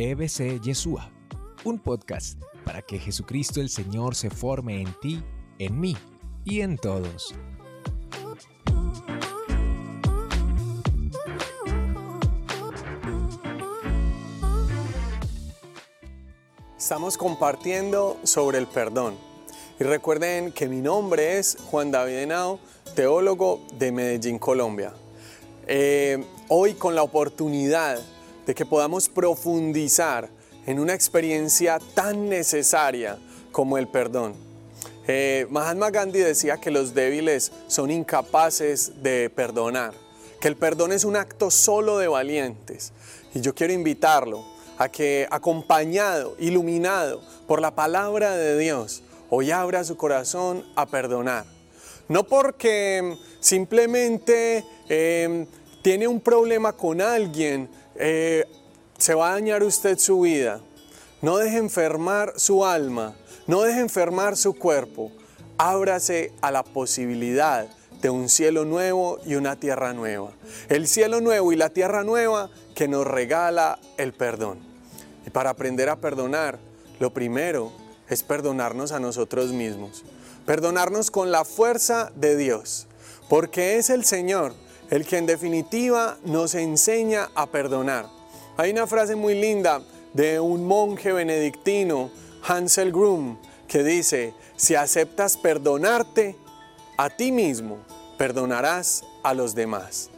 EBC Yeshua, un podcast para que Jesucristo el Señor se forme en ti, en mí y en todos. Estamos compartiendo sobre el perdón. Y recuerden que mi nombre es Juan David Henao, teólogo de Medellín, Colombia. Eh, hoy con la oportunidad de que podamos profundizar en una experiencia tan necesaria como el perdón. Eh, Mahatma Gandhi decía que los débiles son incapaces de perdonar, que el perdón es un acto solo de valientes. Y yo quiero invitarlo a que acompañado, iluminado por la palabra de Dios, hoy abra su corazón a perdonar. No porque simplemente em, tiene un problema con alguien, eh, se va a dañar usted su vida. No deje enfermar su alma, no deje enfermar su cuerpo. Ábrase a la posibilidad de un cielo nuevo y una tierra nueva. El cielo nuevo y la tierra nueva que nos regala el perdón. Y para aprender a perdonar, lo primero es perdonarnos a nosotros mismos. Perdonarnos con la fuerza de Dios. Porque es el Señor el que en definitiva nos enseña a perdonar. Hay una frase muy linda de un monje benedictino, Hansel Grum, que dice, si aceptas perdonarte a ti mismo, perdonarás a los demás.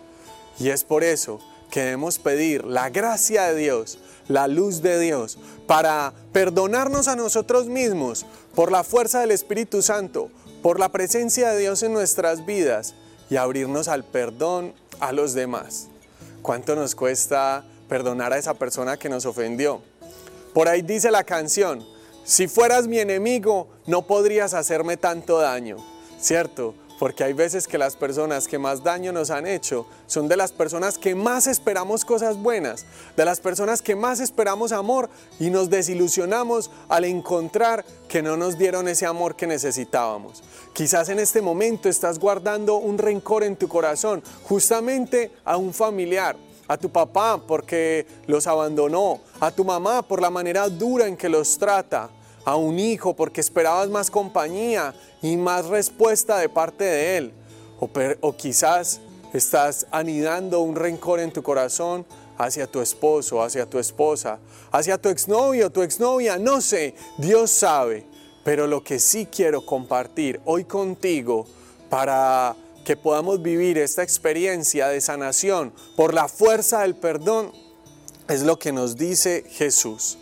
Y es por eso que debemos pedir la gracia de Dios la luz de Dios, para perdonarnos a nosotros mismos por la fuerza del Espíritu Santo, por la presencia de Dios en nuestras vidas y abrirnos al perdón a los demás. ¿Cuánto nos cuesta perdonar a esa persona que nos ofendió? Por ahí dice la canción, si fueras mi enemigo no podrías hacerme tanto daño, ¿cierto? Porque hay veces que las personas que más daño nos han hecho son de las personas que más esperamos cosas buenas, de las personas que más esperamos amor y nos desilusionamos al encontrar que no nos dieron ese amor que necesitábamos. Quizás en este momento estás guardando un rencor en tu corazón justamente a un familiar, a tu papá porque los abandonó, a tu mamá por la manera dura en que los trata, a un hijo porque esperabas más compañía y más respuesta de parte de él. O, quizás estás anidando un rencor en tu corazón hacia tu esposo, hacia tu esposa, hacia tu exnovio, tu exnovia, no sé, Dios sabe. Pero lo que sí quiero compartir hoy contigo para que podamos vivir esta experiencia de sanación por la fuerza del perdón es lo que nos dice Jesús.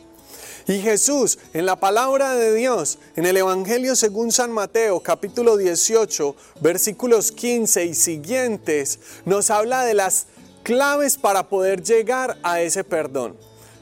Y Jesús, en la palabra de Dios, en el Evangelio según San Mateo, capítulo 18, versículos 15 y siguientes, nos habla de las claves para poder llegar a ese perdón.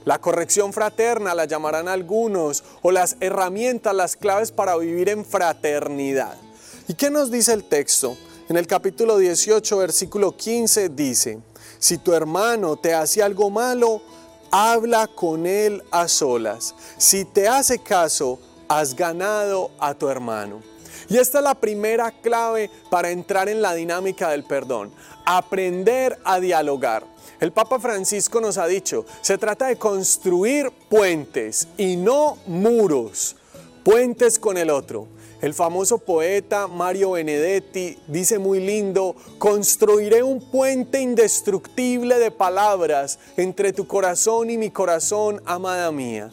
La corrección fraterna la llamarán algunos, o las herramientas, las claves para vivir en fraternidad. ¿Y qué nos dice el texto? En el capítulo 18, versículo 15 dice, si tu hermano te hace algo malo, habla con él a solas. Si te hace caso, has ganado a tu hermano. Y esta es la primera clave para entrar en la dinámica del perdón. Aprender a dialogar. El Papa Francisco nos ha dicho, se trata de construir puentes y no muros. Puentes con el otro. El famoso poeta Mario Benedetti dice muy lindo, construiré un puente indestructible de palabras entre tu corazón y mi corazón, amada mía.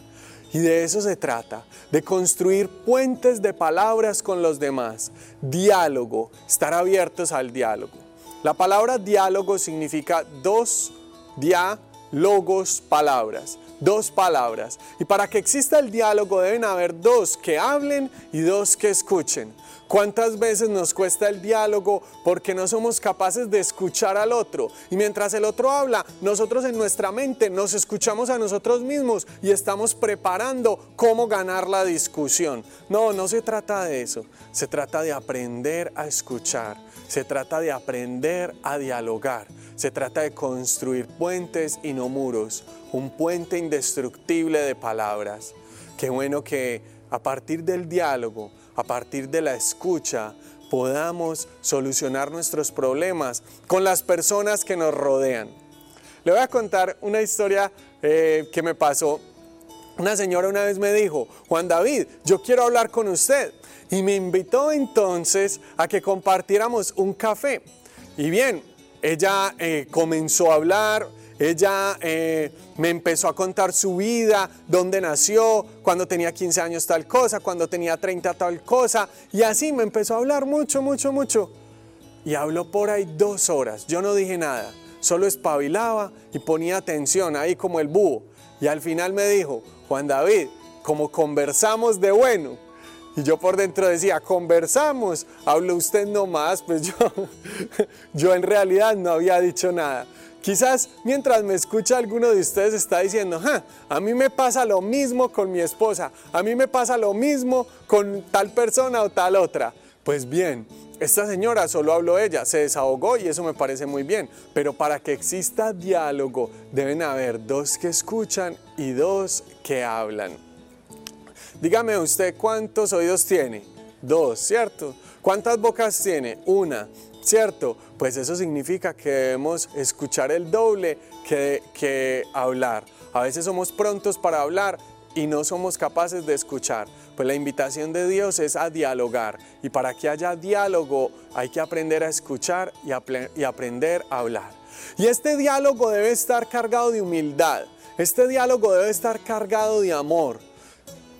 Y de eso se trata, de construir puentes de palabras con los demás. Diálogo, estar abiertos al diálogo. La palabra diálogo significa dos diálogos, palabras dos palabras. Y para que exista el diálogo deben haber dos que hablen y dos que escuchen. ¿Cuántas veces nos cuesta el diálogo porque no somos capaces de escuchar al otro? Y mientras el otro habla, nosotros en nuestra mente nos escuchamos a nosotros mismos y estamos preparando cómo ganar la discusión. No, no se trata de eso. Se trata de aprender a escuchar. Se trata de aprender a dialogar. Se trata de construir puentes y no muros. Un puente indestructible de palabras. Qué bueno que a partir del diálogo, a partir de la escucha, podamos solucionar nuestros problemas con las personas que nos rodean. Le voy a contar una historia eh, que me pasó Una señora una vez me dijo, Juan David, yo quiero hablar con usted. Y me invitó entonces a que compartiéramos un café. Y bien, ella eh, comenzó a hablar, ella eh, me empezó a contar su vida, dónde nació, cuando tenía 15 años tal cosa, cuando tenía 30 tal cosa. Y así me empezó a hablar mucho, mucho, mucho. Y habló por ahí dos horas. Yo no dije nada, solo espabilaba y ponía atención ahí como el búho. Y al final me dijo, Juan David, como conversamos de bueno. Y yo por dentro decía, conversamos, hablo usted nomás, pues yo, yo en realidad no había dicho nada. Quizás mientras me escucha alguno de ustedes está diciendo, a mí me pasa lo mismo con mi esposa, a mí me pasa lo mismo con tal persona o tal otra. Pues bien, esta señora solo habló ella, se desahogó y eso me parece muy bien, pero para que exista diálogo deben haber dos que escuchan y dos que hablan. Dígame usted cuántos oídos tiene. Dos, ¿cierto? ¿Cuántas bocas tiene? Una, ¿cierto? Pues eso significa que debemos escuchar el doble que, que hablar. A veces somos prontos para hablar y no somos capaces de escuchar. Pues la invitación de Dios es a dialogar y para que haya diálogo hay que aprender a escuchar y, y aprender a hablar. Y este diálogo debe estar cargado de humildad, este diálogo debe estar cargado de amor.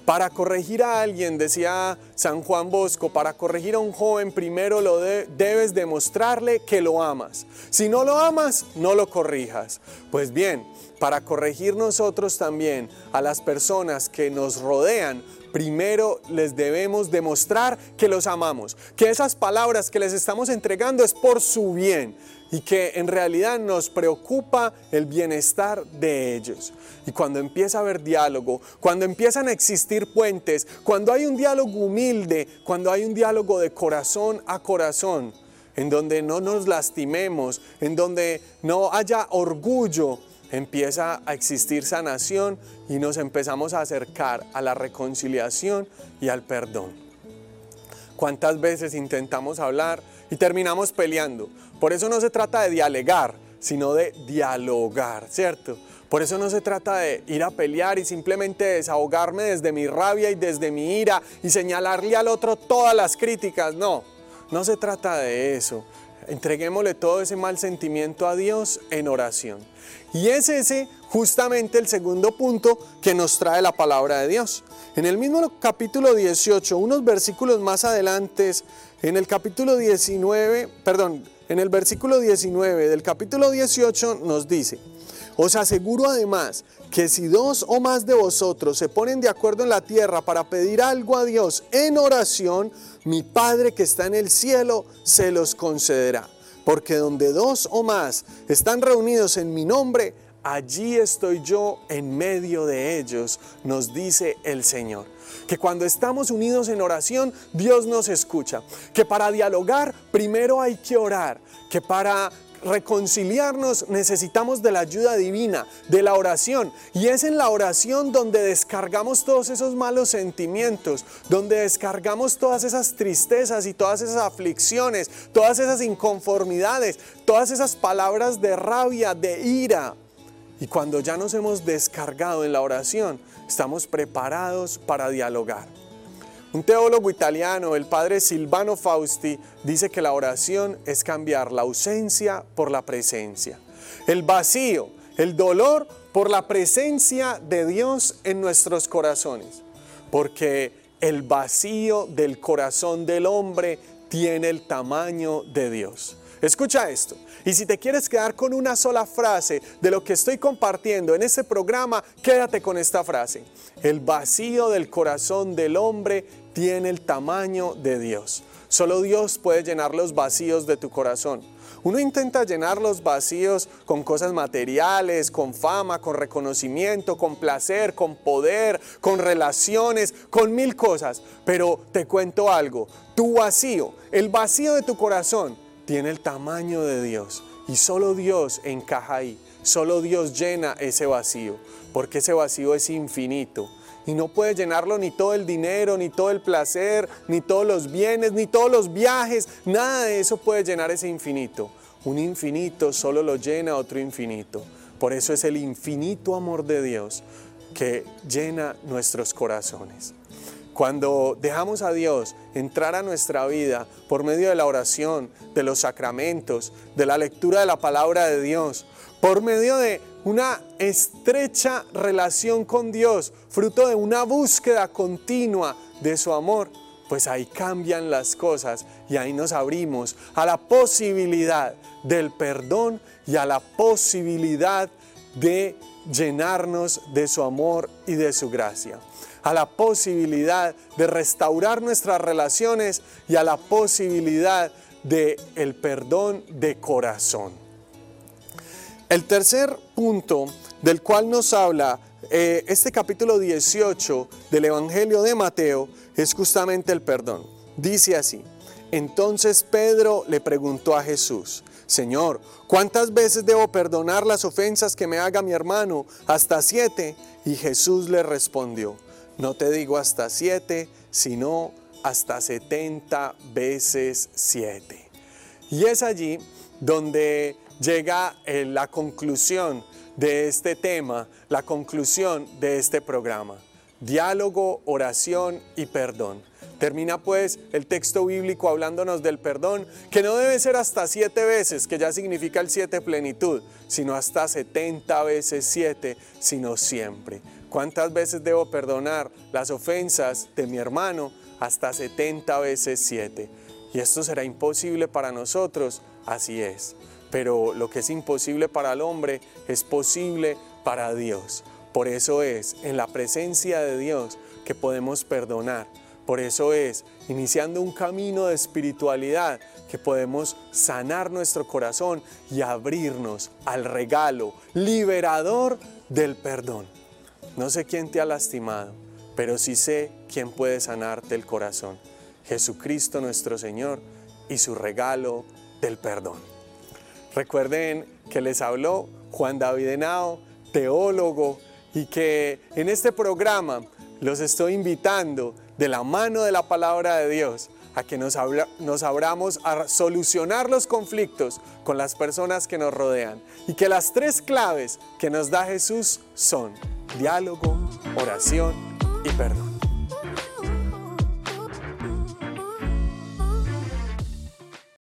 Para corregir a alguien, decía San Juan Bosco, para corregir a un joven primero lo debes demostrarle que lo amas. Si no lo amas, no lo corrijas. Pues bien, para corregir nosotros también a las personas que nos rodean, primero les debemos demostrar que los amamos, que esas palabras que les estamos entregando es por su bien y que en realidad nos preocupa el bienestar de ellos. Y cuando empieza a haber diálogo, cuando empiezan a existir puentes, cuando hay un diálogo humilde, cuando hay un diálogo de corazón a corazón, en donde no nos lastimemos, en donde no haya orgullo, empieza a existir sanación y nos empezamos a acercar a la reconciliación y al perdón. ¿Cuántas veces intentamos hablar y terminamos peleando? Por eso no se trata de dialogar, sino de dialogar, ¿cierto? Por eso no se trata de ir a pelear y simplemente desahogarme desde mi rabia y desde mi ira y señalarle al otro todas las críticas. No, no se trata de eso. Entreguémosle todo ese mal sentimiento a Dios en oración. Y es ese justamente el segundo punto que nos trae la palabra de Dios. En el mismo capítulo 18, unos versículos más adelante, en el capítulo 19, perdón, en el versículo 19 del capítulo 18 nos dice, os aseguro además que si dos o más de vosotros se ponen de acuerdo en la tierra para pedir algo a Dios en oración, mi Padre que está en el cielo se los concederá. Porque donde dos o más están reunidos en mi nombre, allí estoy yo en medio de ellos, nos dice el Señor que cuando estamos unidos en oración, Dios nos escucha, que para dialogar primero hay que orar, que para reconciliarnos necesitamos de la ayuda divina, de la oración. Y es en la oración donde descargamos todos esos malos sentimientos, donde descargamos todas esas tristezas y todas esas aflicciones, todas esas inconformidades, todas esas palabras de rabia, de ira. Y cuando ya nos hemos descargado en la oración, estamos preparados para dialogar. Un teólogo italiano, el padre Silvano Fausti, dice que la oración es cambiar la ausencia por la presencia, el vacío, el dolor por la presencia de Dios en nuestros corazones, porque el vacío del corazón del hombre tiene el tamaño de Dios. Escucha esto. Y si te quieres quedar con una sola frase de lo que estoy compartiendo en este programa, quédate con esta frase. El vacío del corazón del hombre tiene el tamaño de Dios. Solo Dios puede llenar los vacíos de tu corazón. Uno intenta llenar los vacíos con cosas materiales, con fama, con reconocimiento, con placer, con poder, con relaciones, con mil cosas. Pero te cuento algo, tu vacío, el vacío de tu corazón, tiene el tamaño de Dios y solo Dios encaja ahí, solo Dios llena ese vacío, porque ese vacío es infinito y no puede llenarlo ni todo el dinero, ni todo el placer, ni todos los bienes, ni todos los viajes, nada de eso puede llenar ese infinito. Un infinito solo lo llena otro infinito. Por eso es el infinito amor de Dios que llena nuestros corazones. Cuando dejamos a Dios entrar a nuestra vida por medio de la oración, de los sacramentos, de la lectura de la palabra de Dios, por medio de una estrecha relación con Dios, fruto de una búsqueda continua de su amor, pues ahí cambian las cosas y ahí nos abrimos a la posibilidad del perdón y a la posibilidad de llenarnos de su amor y de su gracia, a la posibilidad de restaurar nuestras relaciones y a la posibilidad de el perdón de corazón. El tercer punto del cual nos habla eh, este capítulo 18 del Evangelio de Mateo es justamente el perdón. Dice así, entonces Pedro le preguntó a Jesús, Señor, ¿cuántas veces debo perdonar las ofensas que me haga mi hermano? ¿Hasta siete? Y Jesús le respondió, no te digo hasta siete, sino hasta setenta veces siete. Y es allí donde llega eh, la conclusión de este tema, la conclusión de este programa. Diálogo, oración y perdón. Termina pues el texto bíblico hablándonos del perdón, que no debe ser hasta siete veces, que ya significa el siete plenitud, sino hasta setenta veces siete, sino siempre. ¿Cuántas veces debo perdonar las ofensas de mi hermano? Hasta setenta veces siete. Y esto será imposible para nosotros, así es. Pero lo que es imposible para el hombre es posible para Dios. Por eso es en la presencia de Dios que podemos perdonar por eso es, iniciando un camino de espiritualidad, que podemos sanar nuestro corazón y abrirnos al regalo liberador del perdón. No sé quién te ha lastimado, pero sí sé quién puede sanarte el corazón. Jesucristo nuestro Señor y su regalo del perdón. Recuerden que les habló Juan David Henao, teólogo, y que en este programa los estoy invitando de la mano de la palabra de Dios a que nos, nos abramos a solucionar los conflictos con las personas que nos rodean. Y que las tres claves que nos da Jesús son diálogo, oración y perdón.